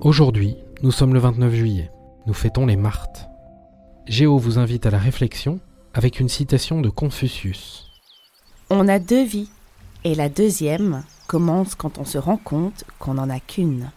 Aujourd'hui, nous sommes le 29 juillet. Nous fêtons les Martes. Géo vous invite à la réflexion avec une citation de Confucius. On a deux vies, et la deuxième commence quand on se rend compte qu'on n'en a qu'une.